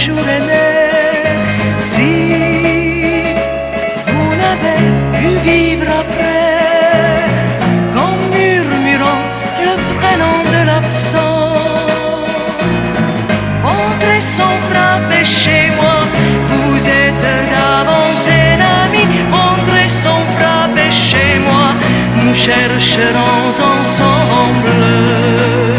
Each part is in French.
jour si vous n'avez pu vivre après, qu'en murmurant le prénom de l'absent, entrez sans frapper chez moi. Vous êtes d'avance un entrez sans frapper chez moi. Nous chercherons ensemble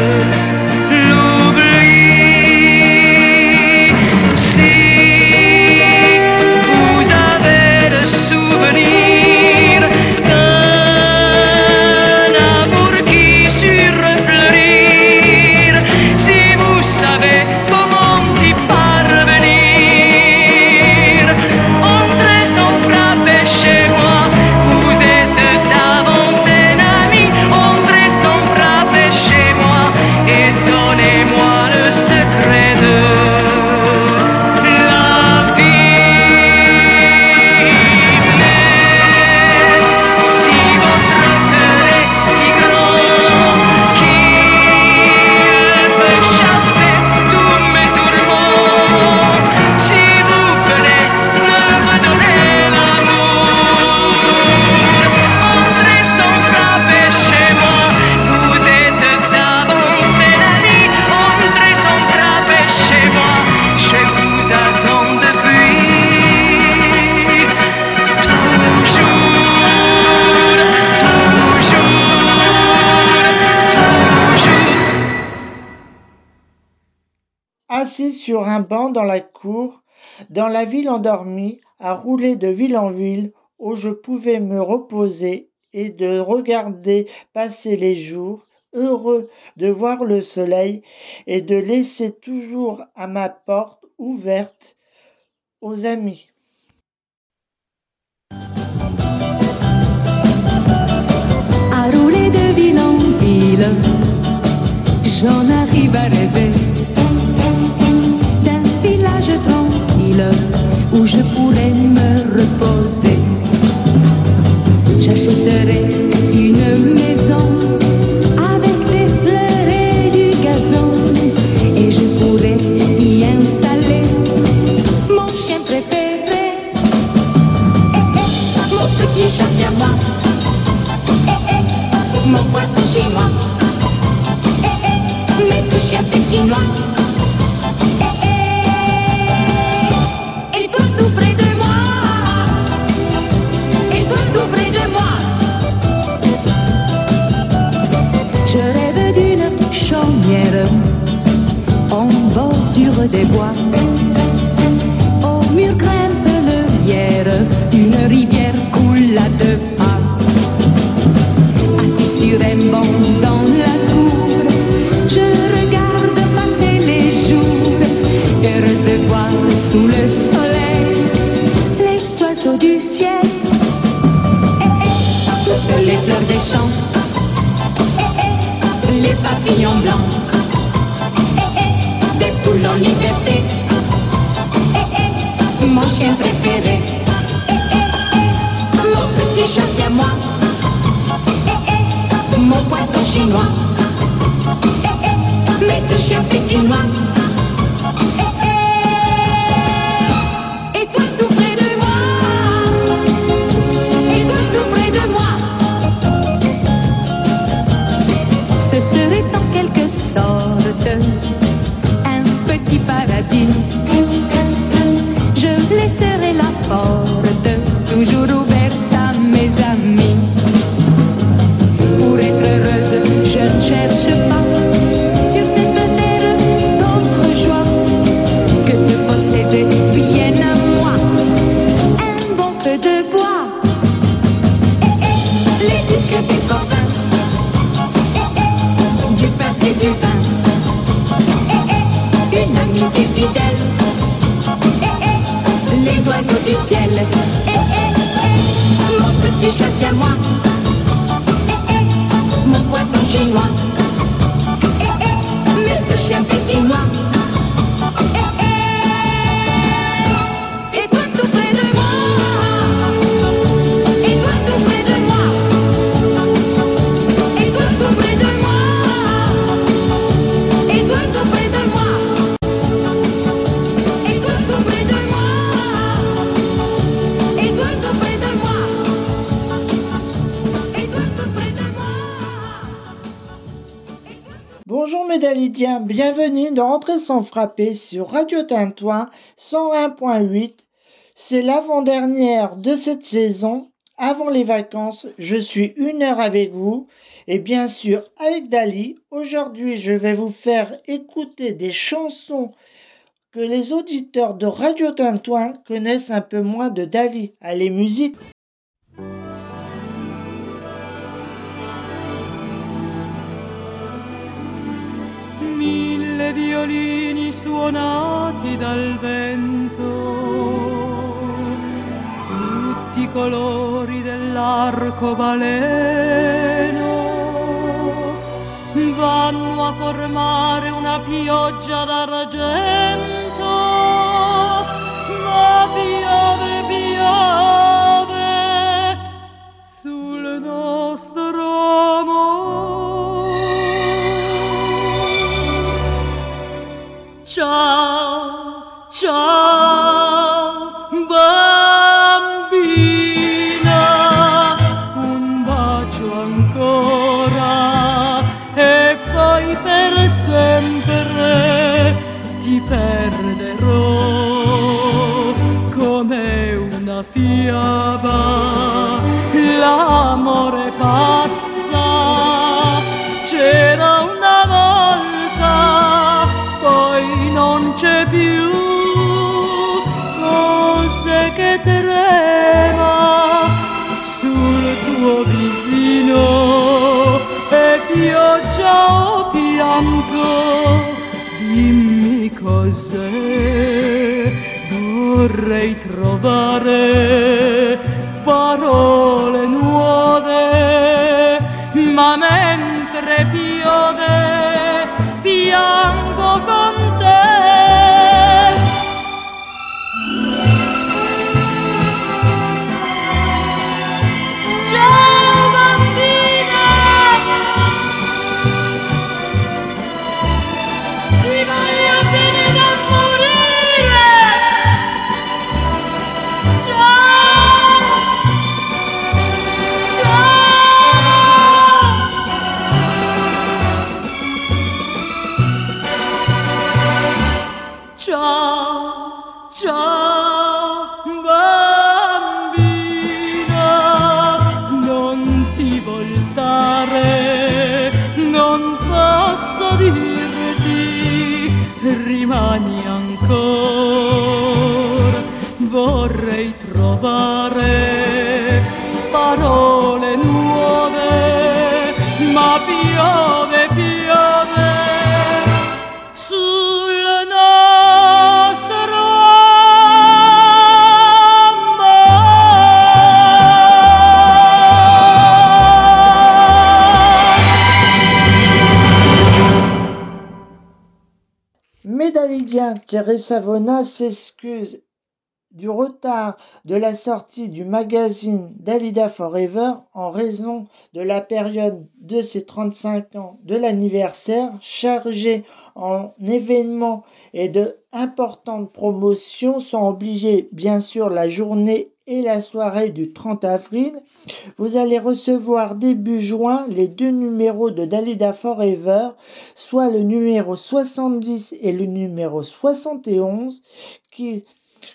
dans la ville endormie, à rouler de ville en ville, où je pouvais me reposer et de regarder passer les jours, heureux de voir le soleil et de laisser toujours à ma porte ouverte aux amis. Où je pourrais me reposer. J'achèterai une maison avec des fleurs et du gazon et je pourrais y installer mon chien préféré. Eh, eh, mon petit chat à moi mon poisson chinois. Eh, eh, mes deux chiens pékinois. Des bois. Bienvenue dans Rentrer sans frapper sur Radio Tintouin 101.8. C'est l'avant-dernière de cette saison. Avant les vacances, je suis une heure avec vous et bien sûr avec Dali. Aujourd'hui, je vais vous faire écouter des chansons que les auditeurs de Radio Tintouin connaissent un peu moins de Dali. Allez, musique mille violini suonati dal vento, tutti i colori dell'arcobaleno vanno a formare una pioggia d'argento, ma piove, piove sul nostro amore. trao trao cose vorrei trovare. Médalidien Thierry Savona s'excuse du retard de la sortie du magazine Dalida Forever en raison de la période de ses 35 ans de l'anniversaire chargé en événements et de importantes promotions sans oublier bien sûr la journée et la soirée du 30 avril. Vous allez recevoir début juin les deux numéros de Dalida Forever, soit le numéro 70 et le numéro 71 qui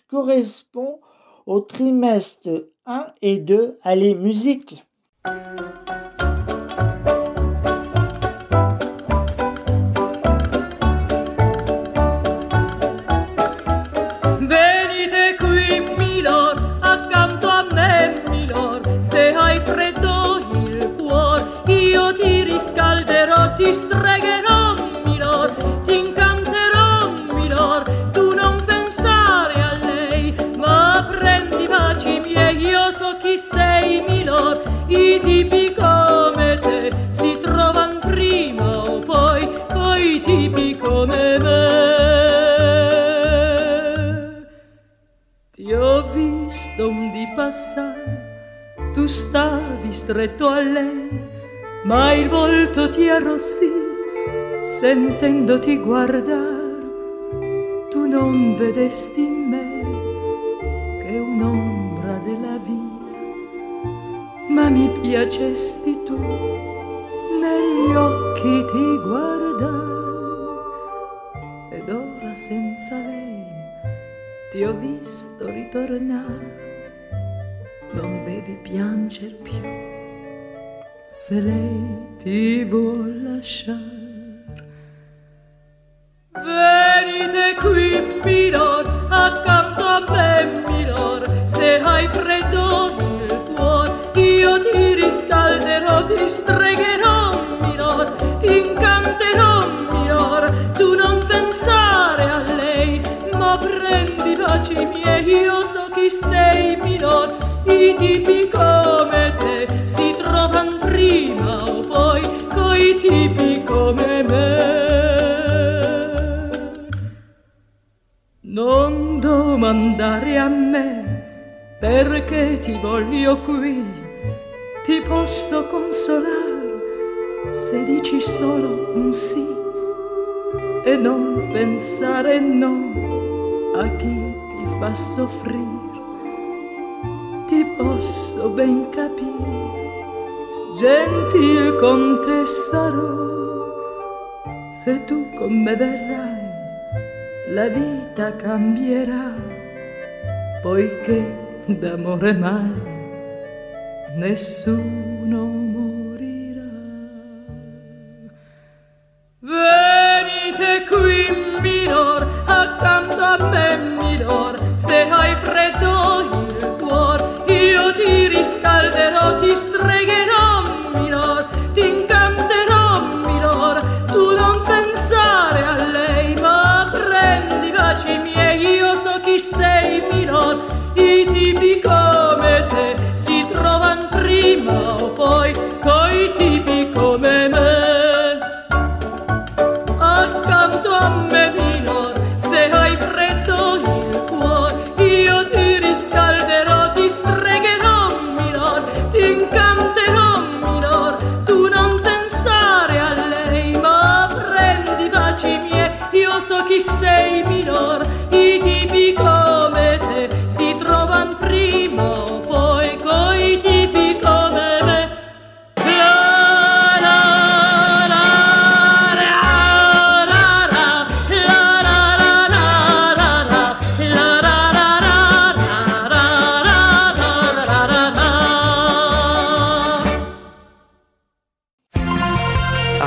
correspond au trimestre 1 et 2. Allez, musique i tipi come te si trovano prima o poi coi tipi come me. Ti ho visto un di passare, tu stavi stretto a lei, ma il volto ti arrossì sentendoti guardare tu non vedesti in mi piacesti tu, negli occhi ti guardai ed ora senza lei ti ho visto ritornare, non devi pianger più se lei ti vuol lasciare. Venite qui, Milor, accanto a me, Milor, se hai freddo ma prendi baci miei, io so chi sei, Milor, i tipi come te. Si trovano prima o poi coi tipi come me. Non domandare a me perché ti voglio qui, ti posso consolare se dici solo un sì e non pensare no a chi ti fa soffrire. Ti posso ben capire, gentil con te sarò, se tu con me verrai la vita cambierà, poiché d'amore mai nessuno morirà. Venite qui, Milor, accanto a me, Milor, se hai freddo il cuore, io ti riscalderò, ti stregherò, Milor,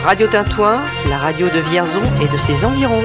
Radio Tintoin, la radio de Vierzon et de ses environs.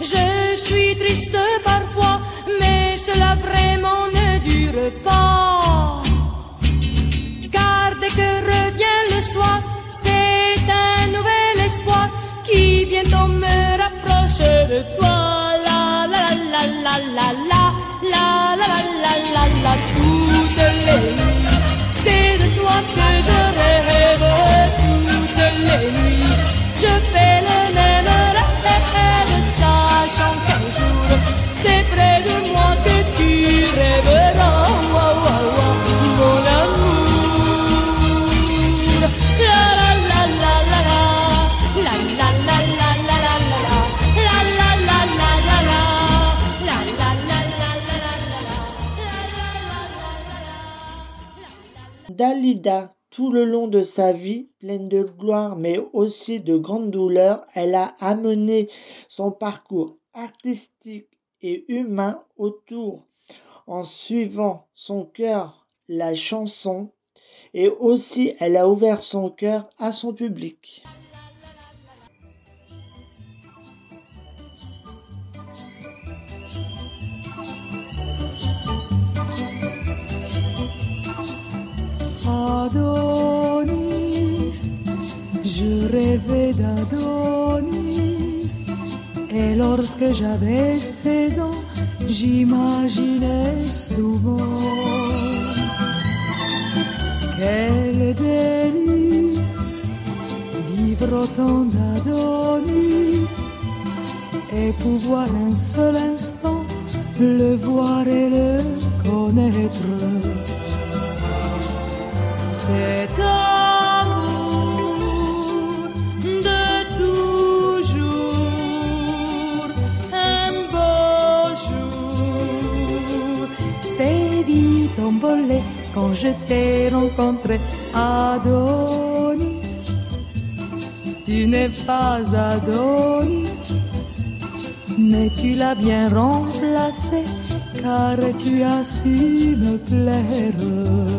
Je suis triste Dalida, tout le long de sa vie, pleine de gloire mais aussi de grandes douleurs, elle a amené son parcours artistique et humain autour en suivant son cœur la chanson et aussi elle a ouvert son cœur à son public. Adonis, je rêvais d'Adonis. Et lorsque j'avais 16 ans, j'imaginais souvent quel délice vivre autant d'Adonis et pouvoir un seul instant le voir et le pas Adonis, mais tu l'as bien remplacé, car tu as su me plaire.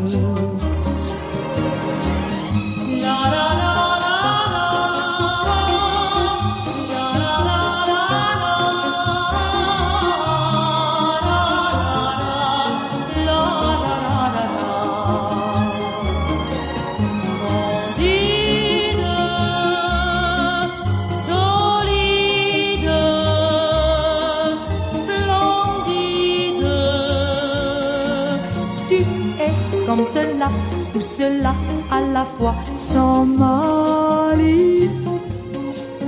Tout cela à la fois sans malice.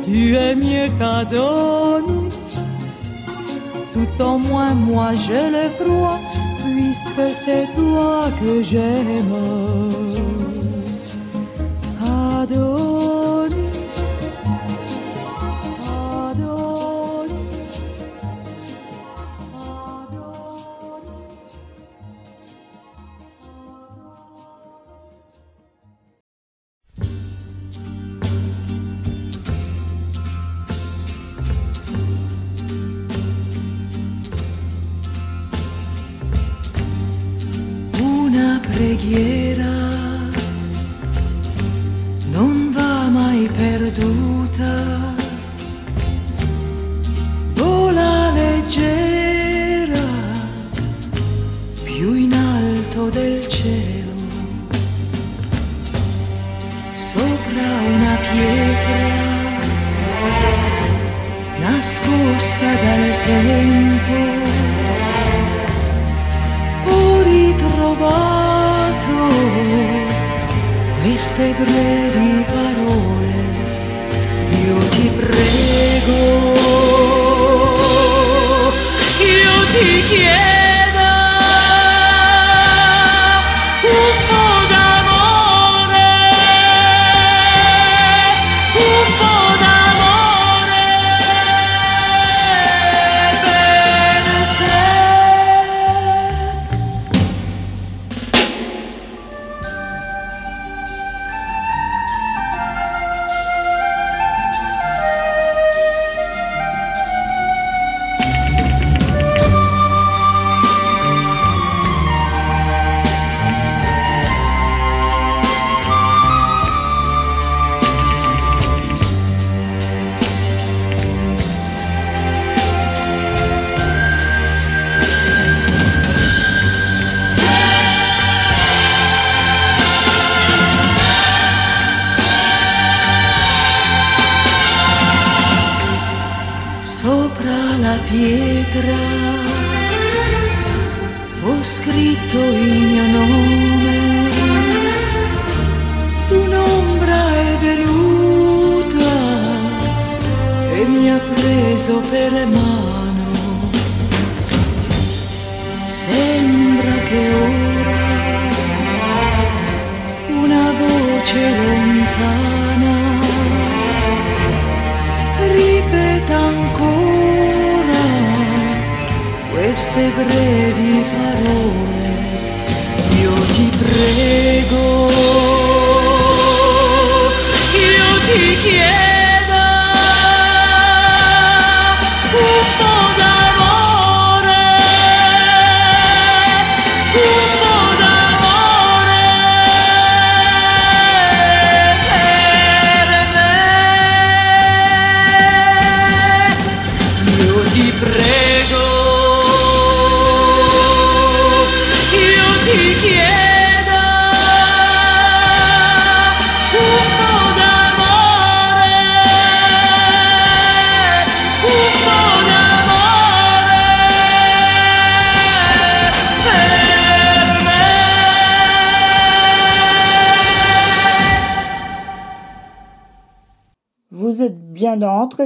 Tu es mieux qu'Adonis, tout en moins moi je le crois, puisque c'est toi que j'aime. Perduta, vola leggera più in alto del cielo, sopra una pietra nascosta dal tempo. Ho ritrovato queste brevi 过，有体验。Preso per mano. Sembra che ora una voce lontana ripeta ancora queste brevi parole. Io ti prego,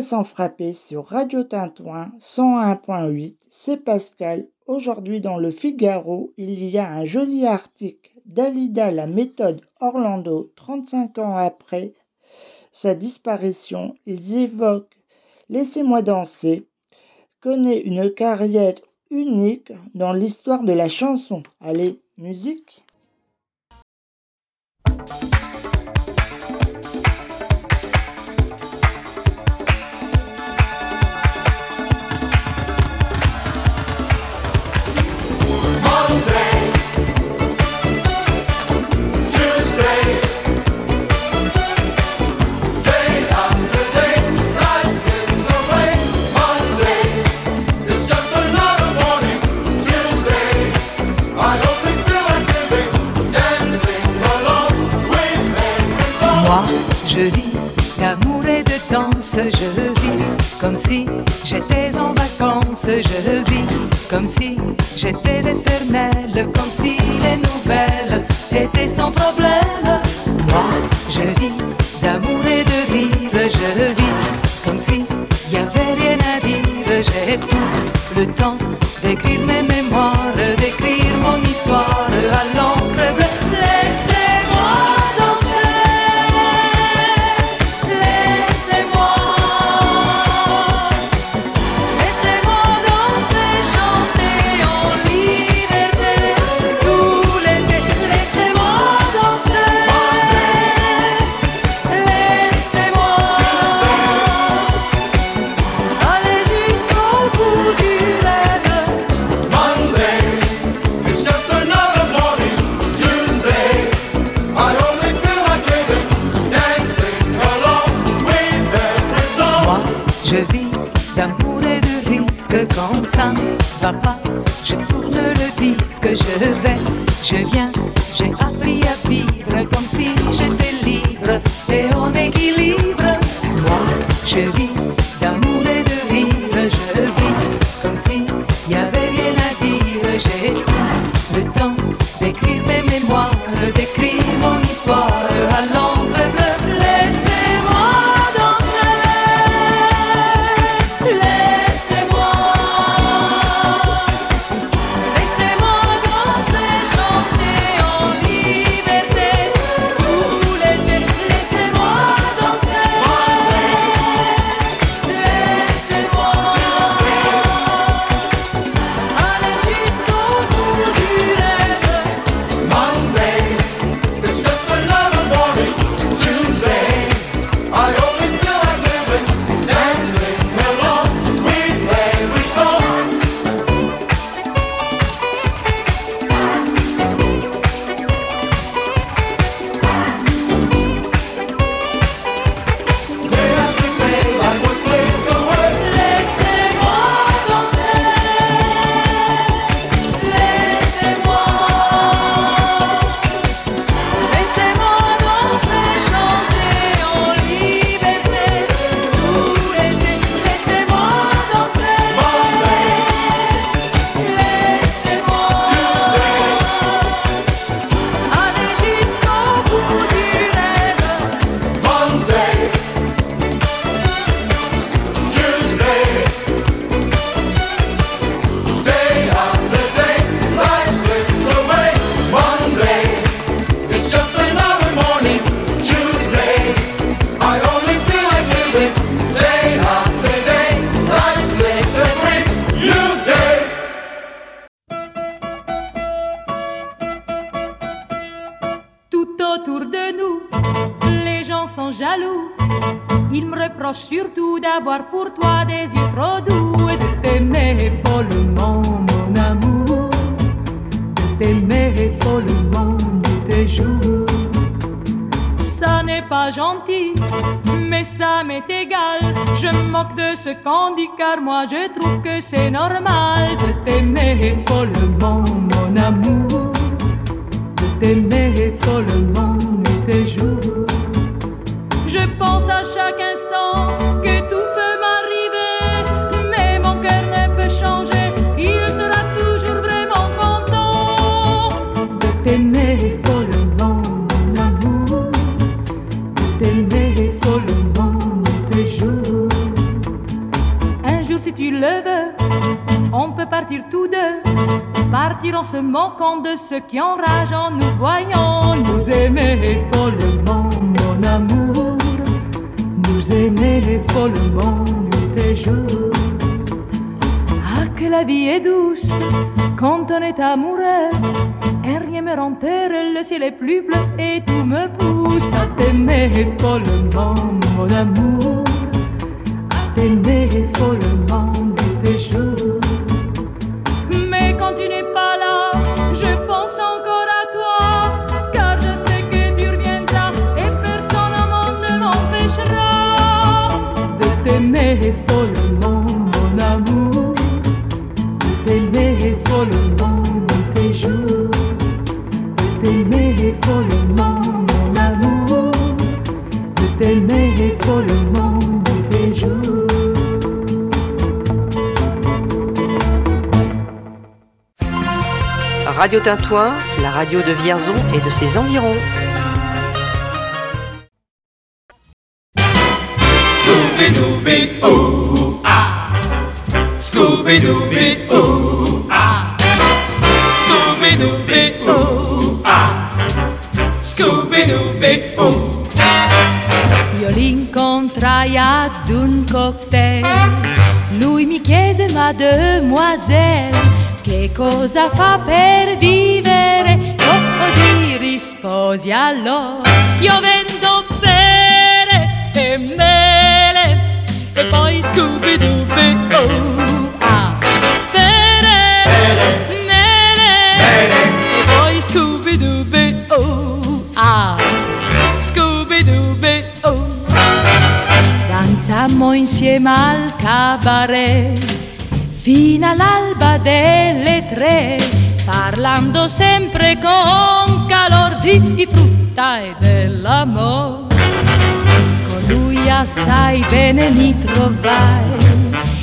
sans frapper sur Radio Tintouin 101.8, c'est Pascal. Aujourd'hui dans le Figaro, il y a un joli article d'Alida la méthode Orlando 35 ans après sa disparition. Ils évoquent Laissez-moi danser connaît une carrière unique dans l'histoire de la chanson. Allez, musique. pas gentil, mais ça m'est égal. Je me moque de ce qu'on dit car moi je trouve que c'est normal de t'aimer follement, mon amour, de t'aimer follement nuit et jour. Je pense à chaque instant que tout peut tu le veux, on peut partir tous deux. Partir en se moquant de ceux qui enragent en nous voyant nous aimer follement, mon amour. Nous aimer follement nuit et jour. Ah, que la vie est douce quand on est amoureux. Et rien me rend le ciel est plus bleu et tout me pousse à t'aimer follement, mon amour. À t'aimer follement Mais quand tu n'es pas là, je pense encore à toi. Car je sais que tu reviendras et personne au monde ne m'empêchera de t'aimer follement, mon amour. De t'aimer follement nuit et jour. De t'aimer follement, mon amour. De t'aimer follement Radio Tintoin, la radio de Vierzon et de ses environs. Scooby-Dooby, ooh, ah. Scooby-Dooby, ooh, ah. Scooby-Dooby, ooh, ah. Scooby-Dooby, ooh. Io l'incontrai ad un cocktail, lui mi chiese ma demoiselle che cosa fa per vivere? Io così risposi allora, io vendo pere e mele e poi scooby dooby oh ah pere, mele e poi scooby dooby oh ah scooby dooby oh Danzammo insieme al cabaret fino all'alba delle tre, parlando sempre con calor di frutta e dell'amore. Con lui assai bene mi trovai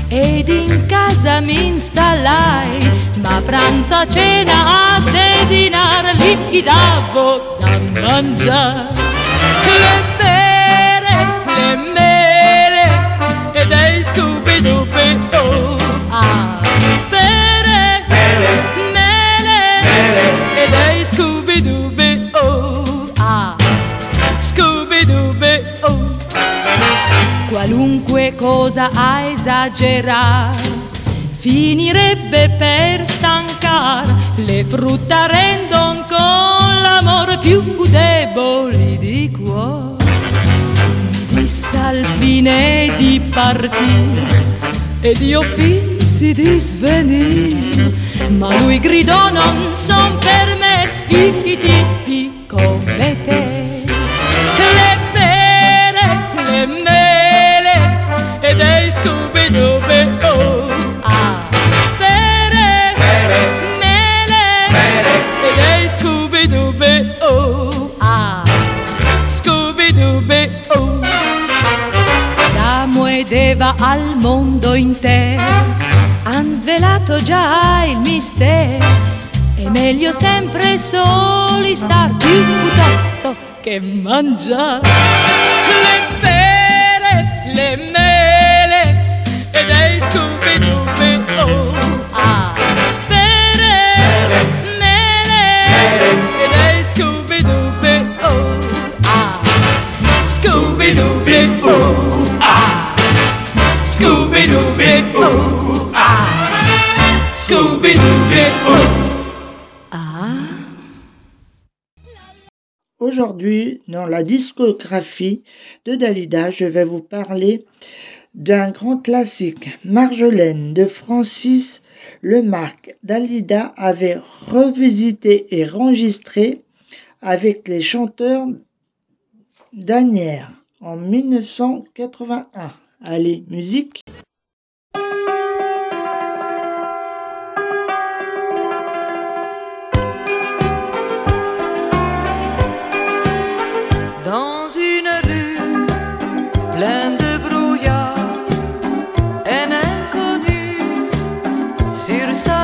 ed in casa mi installai, ma pranzo a cena a desinar gli davo da mangiare. Le pere, le mele e dei scooby-dooby oh dei scooby-dooby oh. Ah. Scooby-dooby oh. Qualunque cosa a esagerar finirebbe per stancar le frutta rendon con l'amor più deboli di cuore. Disse al fine di partir ed io finsi di svenir ma lui gridò non son per me i, tipi come te. Le pere, le mele e dei scooby-dooby. Oh ah. Pere, mele e dei scooby-dooby. Oh ah. Scooby-dooby. Oh Adamo ed Eva al mondo intero han svelato già il mistero meglio sempre soli star piuttosto che mangiare. Le pere, le mele e dei scooby-dooby oh. Ah. Pere, mele e dei scooby-dooby oh. Ah. Scooby-Dooby, ooh, ah. Scooby-Dooby, ooh, ah. Scooby-Dooby, ooh. Aujourd'hui, dans la discographie de Dalida, je vais vous parler d'un grand classique, Marjolaine, de Francis Lemarque. Dalida avait revisité et enregistré avec les chanteurs d'Anières en 1981. Allez, musique une rue pleine de brouillard, un inconnu sur sa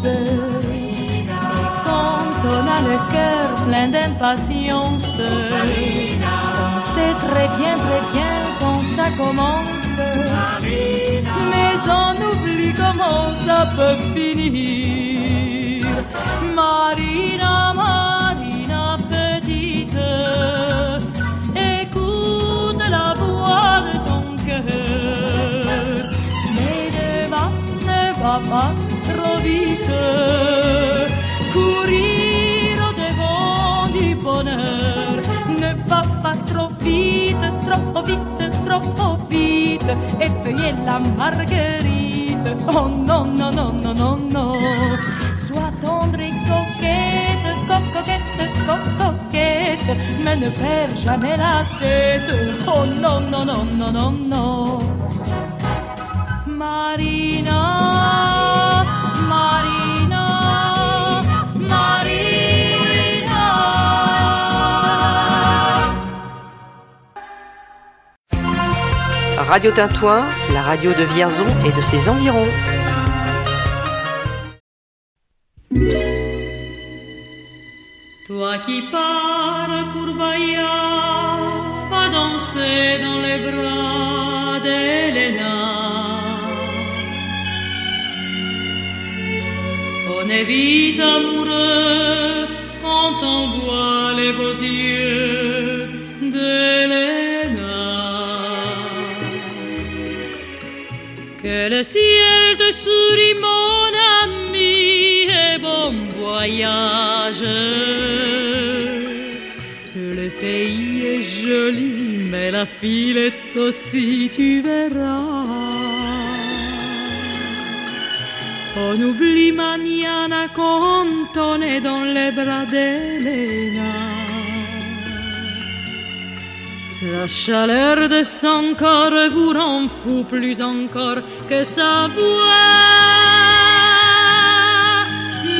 Quand on a le cœur plein d'impatience, on sait très bien, très bien quand ça commence. Mais on oublie comment ça peut finir. Marina, Marina petite, écoute la voix de ton cœur. Mais ne va, ne va pas. vite Courir au-devant du bonheur Ne va pas trop vite, trop vite, trop vite E veillez la marguerite Oh non, non, non, non, non, non Sois tendre et coquette, co coquette co coquette Mais ne perds jamais la tête. Oh non, non, non, non, non, non Marina. Radio Tintoin, la radio de Vierzon et de ses environs. Toi qui pars pour Bahia, va danser dans les bras d'Elena. On est vite amoureux quand on voit les beaux yeux le ciel te sourit, mon ami, et bon voyage. Le pays est joli, mais la fille est aussi, tu verras. On oublie Maniana quand on est dans les bras d'Elena. La chaleur de son corps vous rend fou plus encore que sa voix.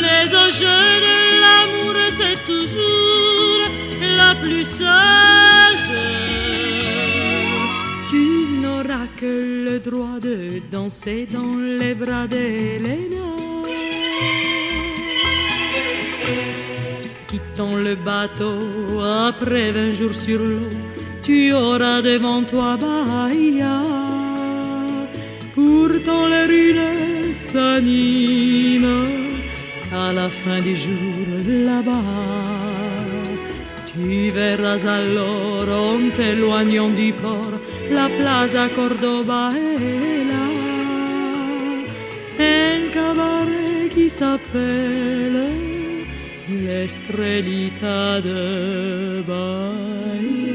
Mais au jeu de l'amour, c'est toujours la plus sage. Tu n'auras que le droit de danser dans les bras d'Elena. Quittant le bateau après vingt jours sur l'eau, tu auras devant toi Bahia. Pourtant les ruines s'animent à la fin du jour là-bas. Tu verras alors en t'éloignant du port la plaza Cordoba est là. Un cabaret qui s'appelle l'Estrellita de Bahia.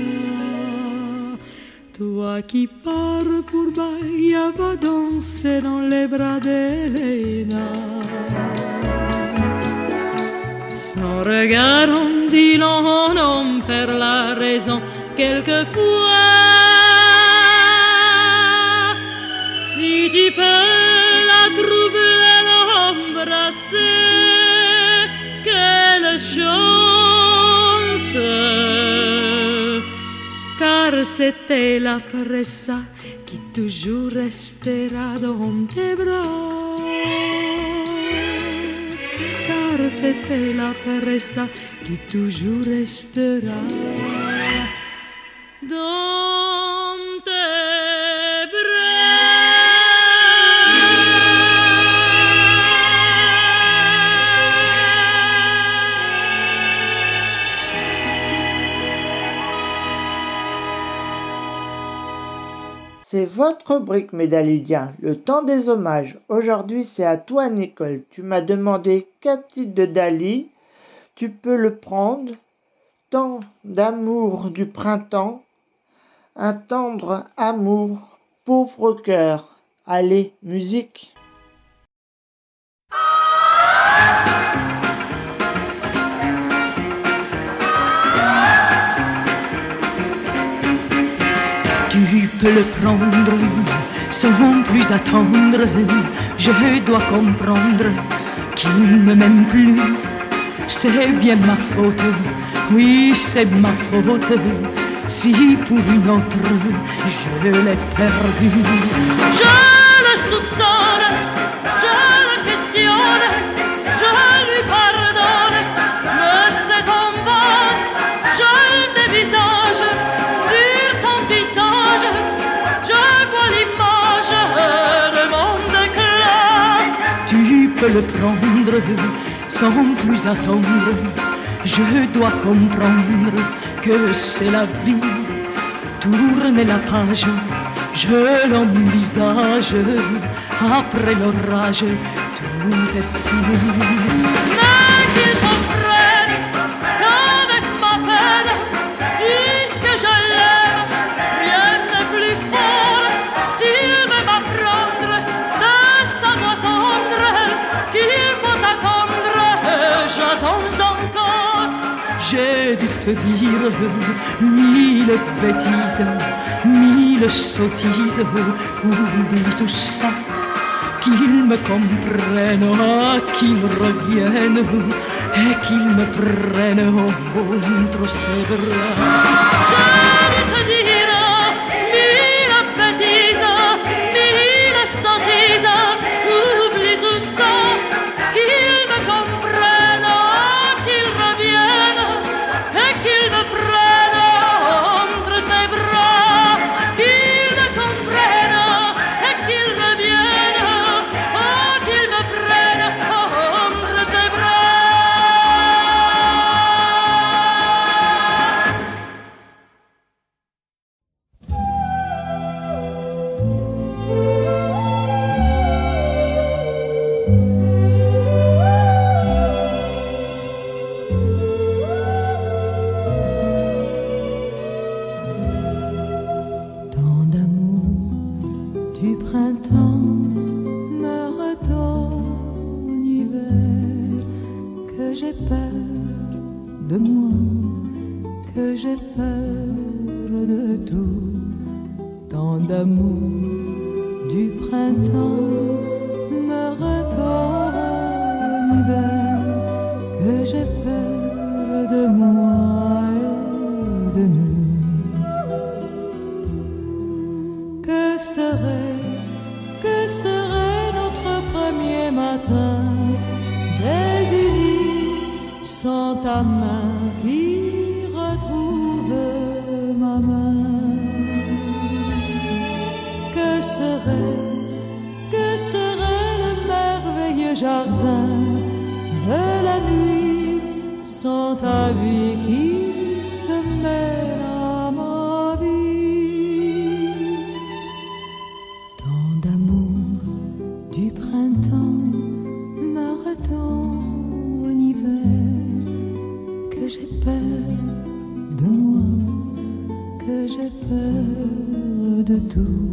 Toi qui pars pour Bahia, va danser dans les bras d'Elena. Son regard on dit l'on on perd la raison quelquefois. Si tu peux la troubler, l'embrasser, quelle chance! C'était la pressa qui toujours restera dans tes bras car c'était la pressa qui toujours restera dans C'est votre rubrique, Médaludien, le temps des hommages. Aujourd'hui, c'est à toi, Nicole. Tu m'as demandé quatre titres de Dali. Tu peux le prendre. Tant d'amour du printemps, un tendre amour, pauvre cœur. Allez, musique. Le prendre sans plus attendre. Je dois comprendre qu'il ne m'aime plus. C'est bien ma faute, oui, c'est ma faute. Si pour une autre je l'ai perdu, je le soupçonne, je le questionne, prendre sans plus attendre. Je dois comprendre que c'est la vie. Tourner la page, je l'envisage. Après l'orage, tout est fini. Dire mille bêtises, mille sottises, oublie tout ça. Qu'il me comprenne, ah, qu'il me revienne, et qu'il me prenne entre ses bras. serait, que serait notre premier matin. Désunis sans ta main qui retrouve ma main. Que serait, que serait le merveilleux jardin de la nuit sans ta vie tú.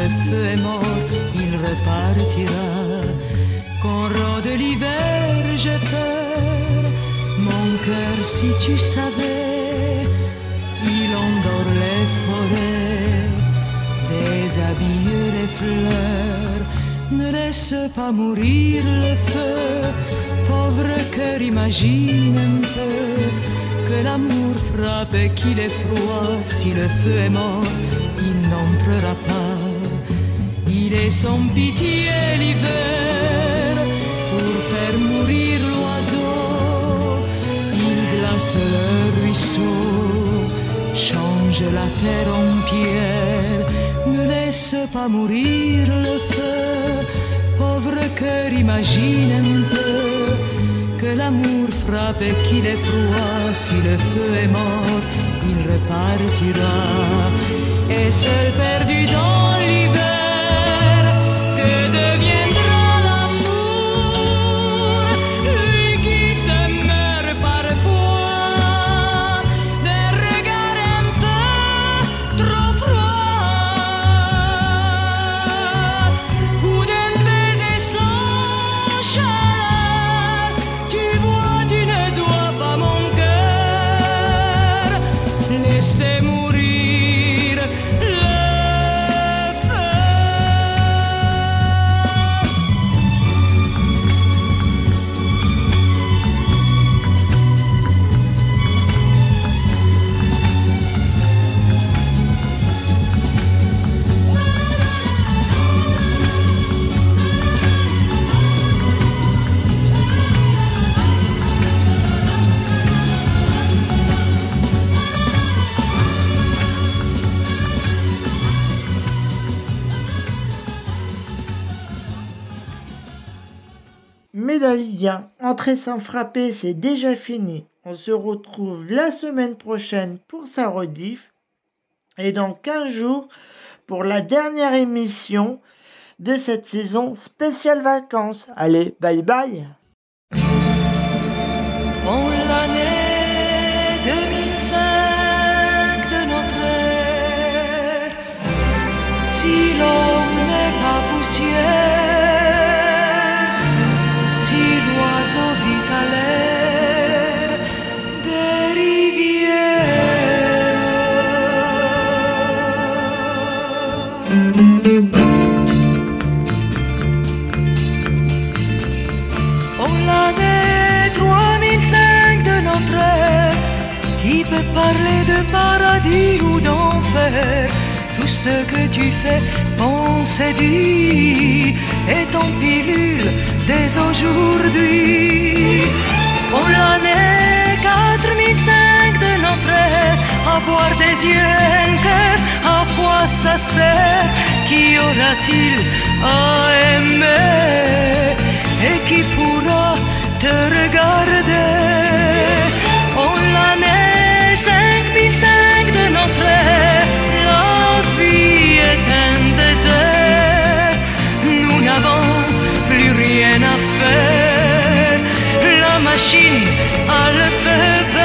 Le feu est mort, il repartira. Qu'on rôde l'hiver, j'ai peur. Mon cœur, si tu savais, il endort les forêts, déshabille les fleurs. Ne laisse pas mourir le feu, pauvre cœur, imagine un peu que l'amour frappe et qu'il est froid. Si le feu est mort, il n'entrera pas. Il est sans pitié l'hiver pour faire mourir l'oiseau. Il glace le ruisseau, change la terre en pierre. Ne laisse pas mourir le feu, pauvre cœur, imagine un peu que l'amour frappe et qu'il est froid. Si le feu est mort, il repartira. Et seul perdu dans l'hiver, La Ligue entrer sans frapper, c'est déjà fini. On se retrouve la semaine prochaine pour sa rediff et dans 15 jours pour la dernière émission de cette saison spéciale vacances. Allez, bye bye ou d'enfer Tout ce que tu fais, pense et dis est en pilule dès aujourd'hui. En l'année 4005 de notre ère, avoir des yeux un cœur, à quoi ça sert? Qui aura-t-il à aimer? Et qui pourra te regarder? Machine a le feu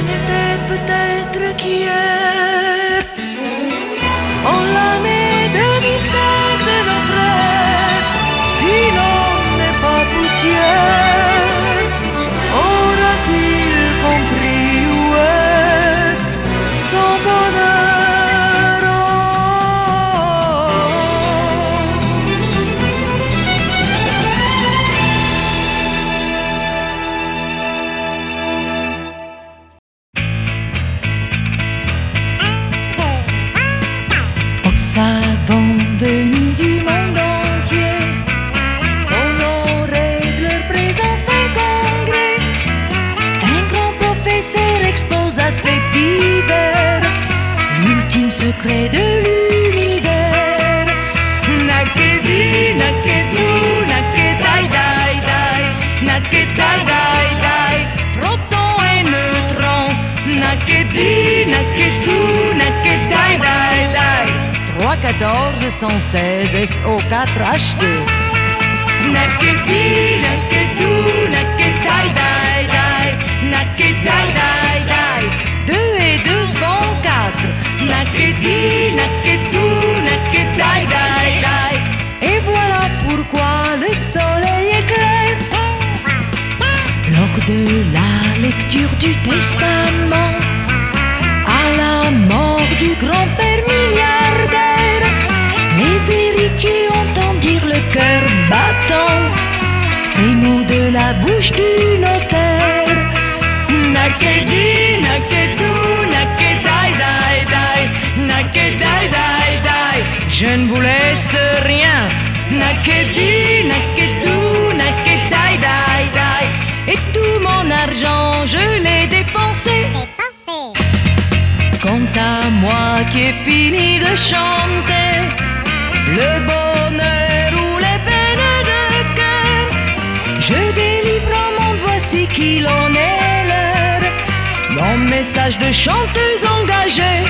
peut-être, peut-être qui est. 14, 116, SO4, H2. Nakedi, nakedu, nakedai, dai, dai, nakedai, dai, dai, 2 et 2 font 4. Nakedi, dai, dai. Et voilà pourquoi le soleil éclaire lors de la lecture du testament à la mort du grand-père milliardaire. Cœur battant ces mots de la bouche du notaire. Nakedi, nakedu, nakedai, dai, dai, nakedai, dai, dai. Je ne vous laisse rien. Nakedi, nakedu, nakedai, dai, dai. Et tout mon argent, je l'ai dépensé. Quant à moi qui ai fini de chanter le bonheur message de chanteuse engagée,